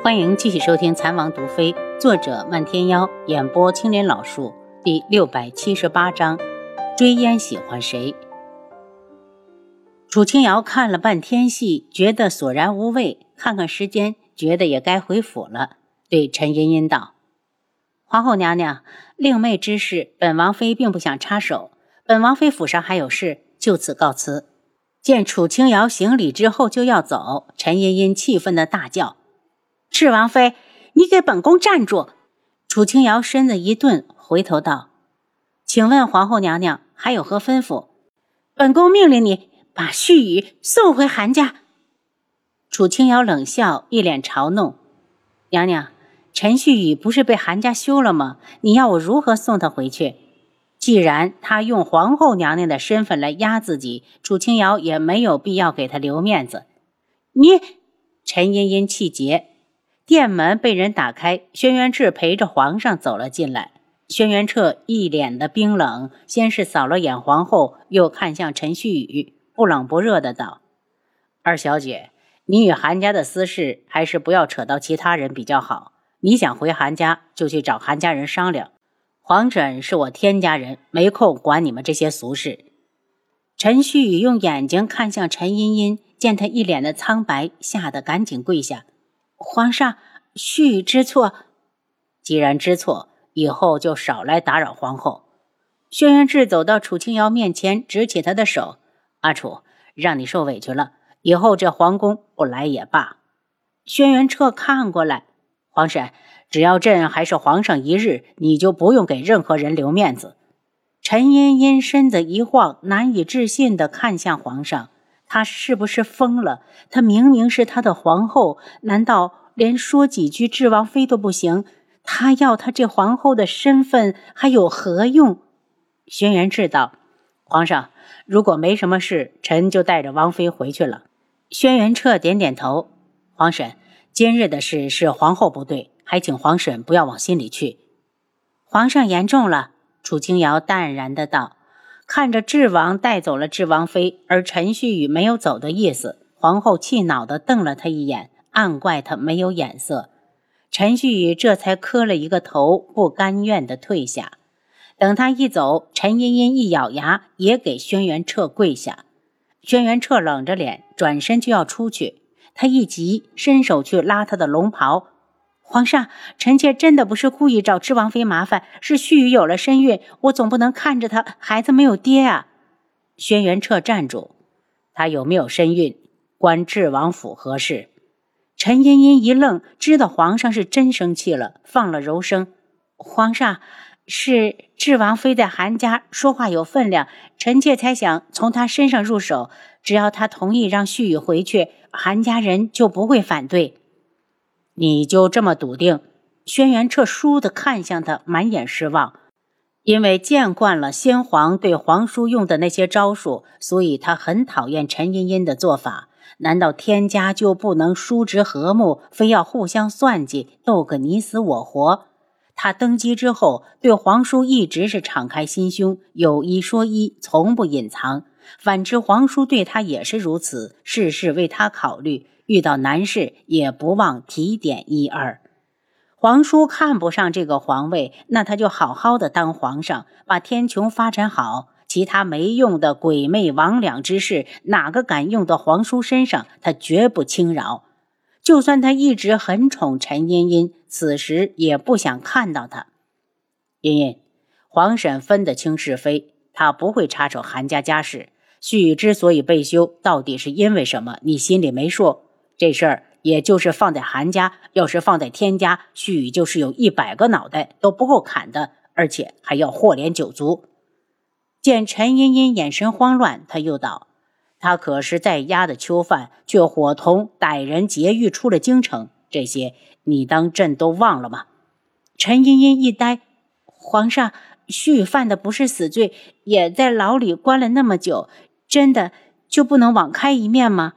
欢迎继续收听《残王毒妃》，作者漫天妖，演播青莲老树，第六百七十八章：追烟喜欢谁？楚清瑶看了半天戏，觉得索然无味。看看时间，觉得也该回府了，对陈茵茵道：“皇后娘娘，令妹之事，本王妃并不想插手。本王妃府上还有事，就此告辞。”见楚清瑶行礼之后就要走，陈茵茵气愤的大叫：“赤王妃，你给本宫站住！”楚清瑶身子一顿，回头道：“请问皇后娘娘还有何吩咐？”本宫命令你。把旭宇送回韩家。楚清瑶冷笑，一脸嘲弄：“娘娘，陈旭宇不是被韩家休了吗？你要我如何送他回去？既然他用皇后娘娘的身份来压自己，楚清瑶也没有必要给他留面子。”你，陈茵茵气结。殿门被人打开，轩辕志陪着皇上走了进来。轩辕彻一脸的冰冷，先是扫了眼皇后，又看向陈旭宇。不冷不热的道：“二小姐，你与韩家的私事还是不要扯到其他人比较好。你想回韩家，就去找韩家人商量。皇婶是我天家人，没空管你们这些俗事。”陈旭宇用眼睛看向陈茵茵，见她一脸的苍白，吓得赶紧跪下：“皇上，旭宇知错。既然知错，以后就少来打扰皇后。”轩辕志走到楚清瑶面前，执起她的手。阿楚，让你受委屈了，以后这皇宫不来也罢。轩辕彻看过来，皇婶，只要朕还是皇上一日，你就不用给任何人留面子。陈茵茵身子一晃，难以置信地看向皇上，她是不是疯了？她明明是他的皇后，难道连说几句智王妃都不行？他要她这皇后的身份还有何用？轩辕志道。皇上，如果没什么事，臣就带着王妃回去了。轩辕彻点点头。皇婶，今日的事是皇后不对，还请皇婶不要往心里去。皇上言重了。楚清瑶淡然的道。看着智王带走了智王妃，而陈旭宇没有走的意思，皇后气恼地瞪了他一眼，暗怪他没有眼色。陈旭宇这才磕了一个头，不甘愿地退下。等他一走，陈茵茵一咬牙，也给轩辕彻跪下。轩辕彻冷着脸转身就要出去，他一急，伸手去拉他的龙袍。皇上，臣妾真的不是故意找智王妃麻烦，是旭宇有了身孕，我总不能看着他孩子没有爹啊！轩辕彻站住，他有没有身孕，关智王府何事？陈茵茵一愣，知道皇上是真生气了，放了柔声：“皇上。”是智王妃在韩家说话有分量，臣妾才想从她身上入手。只要她同意让旭宇回去，韩家人就不会反对。你就这么笃定？轩辕彻倏地看向他，满眼失望。因为见惯了先皇对皇叔用的那些招数，所以他很讨厌陈茵茵的做法。难道天家就不能叔侄和睦，非要互相算计，斗个你死我活？他登基之后，对皇叔一直是敞开心胸，有一说一，从不隐藏。反之，皇叔对他也是如此，事事为他考虑，遇到难事也不忘提点一二。皇叔看不上这个皇位，那他就好好的当皇上，把天穹发展好。其他没用的鬼魅魍魉之事，哪个敢用到皇叔身上，他绝不轻饶。就算他一直很宠陈茵茵，此时也不想看到她。茵茵，皇婶分得清是非，他不会插手韩家家事。旭宇之所以被休，到底是因为什么？你心里没数？这事儿也就是放在韩家，要是放在天家，旭就是有一百个脑袋都不够砍的，而且还要祸连九族。见陈茵茵眼神慌乱，他又道。他可是在押的囚犯，却伙同歹人劫狱出了京城。这些你当朕都忘了吗？陈茵茵一呆，皇上，旭犯的不是死罪，也在牢里关了那么久，真的就不能网开一面吗？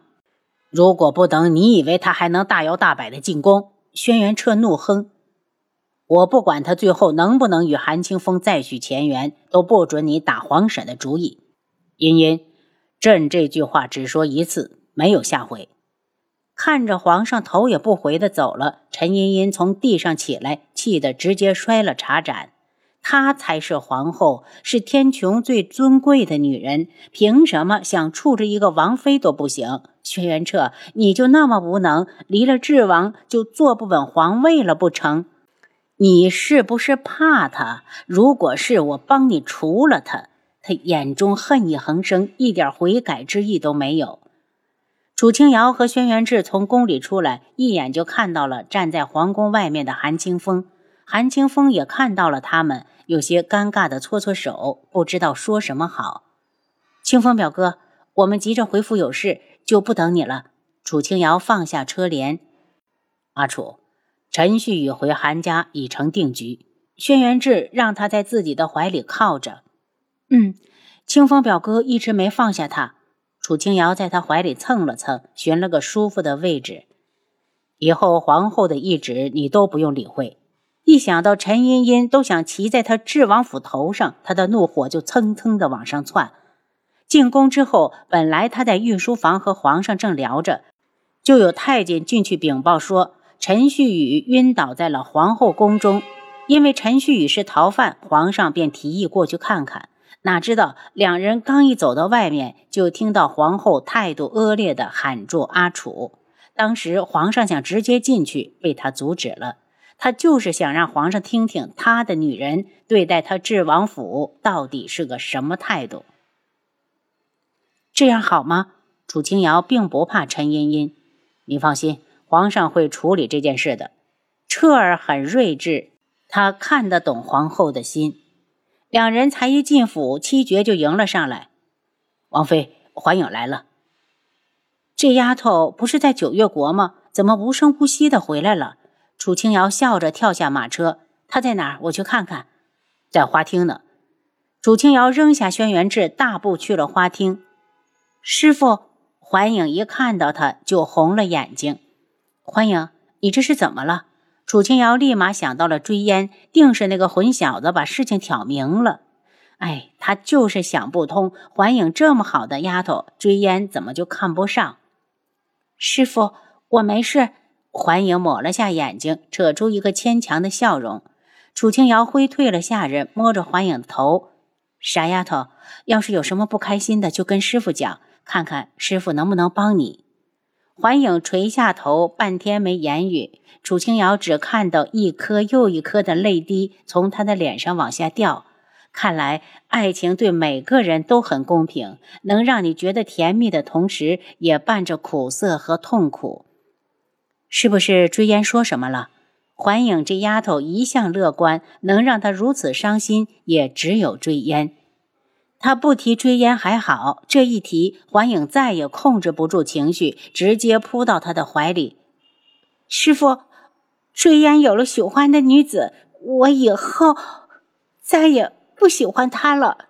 如果不等，你以为他还能大摇大摆的进宫？轩辕彻怒哼：“我不管他最后能不能与韩清风再续前缘，都不准你打皇婶的主意。”茵茵。朕这句话只说一次，没有下回。看着皇上头也不回的走了，陈茵茵从地上起来，气得直接摔了茶盏。她才是皇后，是天穹最尊贵的女人，凭什么想处着一个王妃都不行？轩辕彻，你就那么无能，离了智王就坐不稳皇位了不成？你是不是怕他？如果是我帮你除了他，他眼中恨意横生，一点悔改之意都没有。楚清瑶和轩辕志从宫里出来，一眼就看到了站在皇宫外面的韩清风。韩清风也看到了他们，有些尴尬的搓搓手，不知道说什么好。清风表哥，我们急着回府有事，就不等你了。楚清瑶放下车帘。阿楚，陈旭宇回韩家已成定局。轩辕志让他在自己的怀里靠着。嗯，清风表哥一直没放下他。楚清瑶在他怀里蹭了蹭，寻了个舒服的位置。以后皇后的懿旨你都不用理会。一想到陈茵茵都想骑在他智王府头上，他的怒火就蹭蹭的往上窜。进宫之后，本来他在御书房和皇上正聊着，就有太监进去禀报说陈旭宇晕倒在了皇后宫中。因为陈旭宇是逃犯，皇上便提议过去看看。哪知道两人刚一走到外面，就听到皇后态度恶劣的喊住阿楚。当时皇上想直接进去，被他阻止了。他就是想让皇上听听他的女人对待他智王府到底是个什么态度。这样好吗？楚清瑶并不怕陈茵茵，你放心，皇上会处理这件事的。彻儿很睿智，他看得懂皇后的心。两人才一进府，七绝就迎了上来。王妃，环影来了。这丫头不是在九月国吗？怎么无声无息的回来了？楚清瑶笑着跳下马车。她在哪儿？我去看看。在花厅呢。楚清瑶扔下轩辕志，大步去了花厅。师傅，环影一看到他就红了眼睛。环影，你这是怎么了？楚清瑶立马想到了追烟，定是那个混小子把事情挑明了。哎，他就是想不通，环影这么好的丫头，追烟怎么就看不上？师傅，我没事。环影抹了下眼睛，扯出一个牵强的笑容。楚清瑶挥退了下人，摸着环影的头：“傻丫头，要是有什么不开心的，就跟师傅讲，看看师傅能不能帮你。”环影垂下头，半天没言语。楚清瑶只看到一颗又一颗的泪滴从他的脸上往下掉。看来爱情对每个人都很公平，能让你觉得甜蜜的同时，也伴着苦涩和痛苦。是不是追烟说什么了？环影这丫头一向乐观，能让她如此伤心，也只有追烟。他不提追烟还好，这一提，环影再也控制不住情绪，直接扑到他的怀里。师傅。追烟有了喜欢的女子，我以后再也不喜欢她了。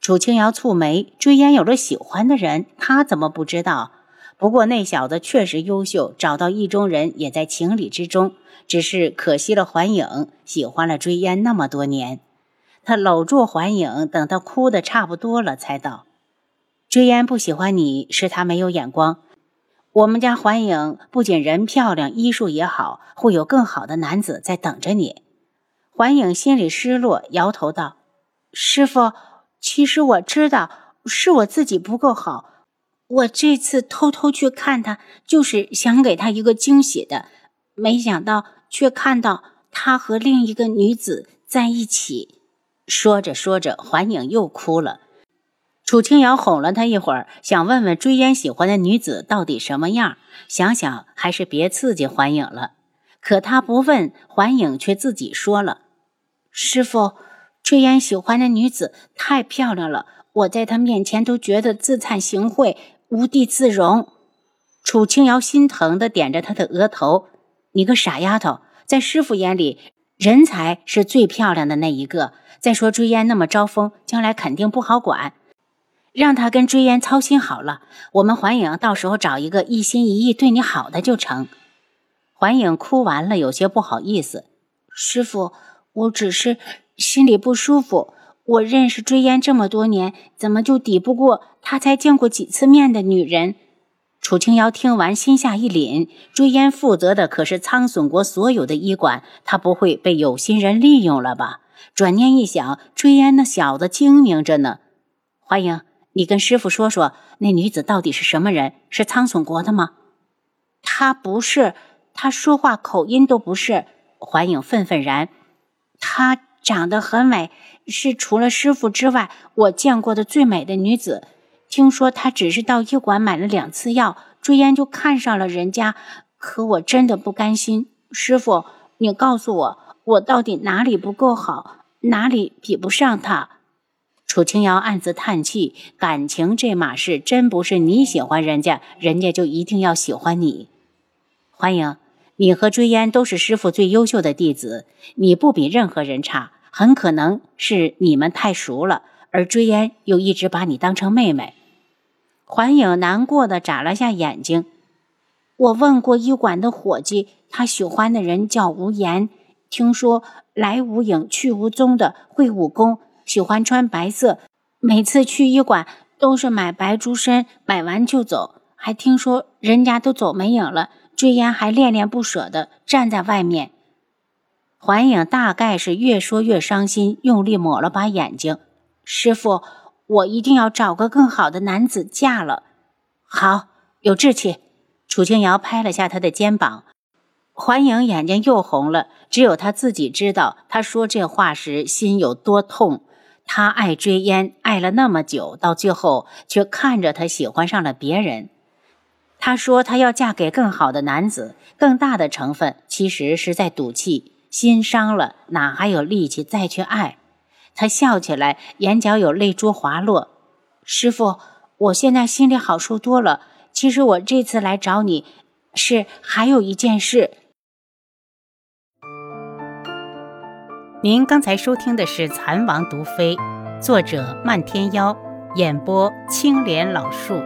楚清瑶蹙眉，追烟有了喜欢的人，他怎么不知道？不过那小子确实优秀，找到意中人也在情理之中。只是可惜了环影，喜欢了追烟那么多年。他搂住环影，等他哭得差不多了，才道：“追烟不喜欢你，是他没有眼光。”我们家环影不仅人漂亮，医术也好，会有更好的男子在等着你。环影心里失落，摇头道：“师傅，其实我知道是我自己不够好。我这次偷偷去看他，就是想给他一个惊喜的，没想到却看到他和另一个女子在一起。”说着说着，环影又哭了。楚清瑶哄了他一会儿，想问问追烟喜欢的女子到底什么样。想想还是别刺激环影了。可他不问，环影却自己说了：“师傅，追烟喜欢的女子太漂亮了，我在她面前都觉得自惭形秽，无地自容。”楚清瑶心疼的点着他的额头：“你个傻丫头，在师傅眼里，人才是最漂亮的那一个。再说追烟那么招风，将来肯定不好管。”让他跟追烟操心好了，我们环影到时候找一个一心一意对你好的就成。环影哭完了，有些不好意思。师傅，我只是心里不舒服。我认识追烟这么多年，怎么就抵不过他才见过几次面的女人？楚清瑶听完，心下一凛。追烟负责的可是苍隼国所有的医馆，他不会被有心人利用了吧？转念一想，追烟那小子精明着呢。欢迎你跟师傅说说，那女子到底是什么人？是苍隼国的吗？她不是，她说话口音都不是。环影愤愤然，她长得很美，是除了师傅之外我见过的最美的女子。听说她只是到医馆买了两次药，追烟就看上了人家。可我真的不甘心，师傅，你告诉我，我到底哪里不够好，哪里比不上她？楚清瑶暗自叹气，感情这码事真不是你喜欢人家，人家就一定要喜欢你。欢迎，你和追烟都是师傅最优秀的弟子，你不比任何人差，很可能是你们太熟了，而追烟又一直把你当成妹妹。环影难过的眨了下眼睛。我问过医馆的伙计，他喜欢的人叫无言，听说来无影去无踪的，会武功，喜欢穿白色，每次去医馆都是买白竹参，买完就走。还听说人家都走没影了，追烟还恋恋不舍的站在外面。环影大概是越说越伤心，用力抹了把眼睛。师傅。我一定要找个更好的男子嫁了。好，有志气。楚清瑶拍了下他的肩膀，环影眼睛又红了。只有他自己知道，他说这话时心有多痛。他爱追烟，爱了那么久，到最后却看着他喜欢上了别人。他说他要嫁给更好的男子，更大的成分其实是在赌气。心伤了，哪还有力气再去爱？他笑起来，眼角有泪珠滑落。师傅，我现在心里好受多了。其实我这次来找你，是还有一件事。您刚才收听的是《蚕王毒妃》，作者漫天妖，演播青莲老树。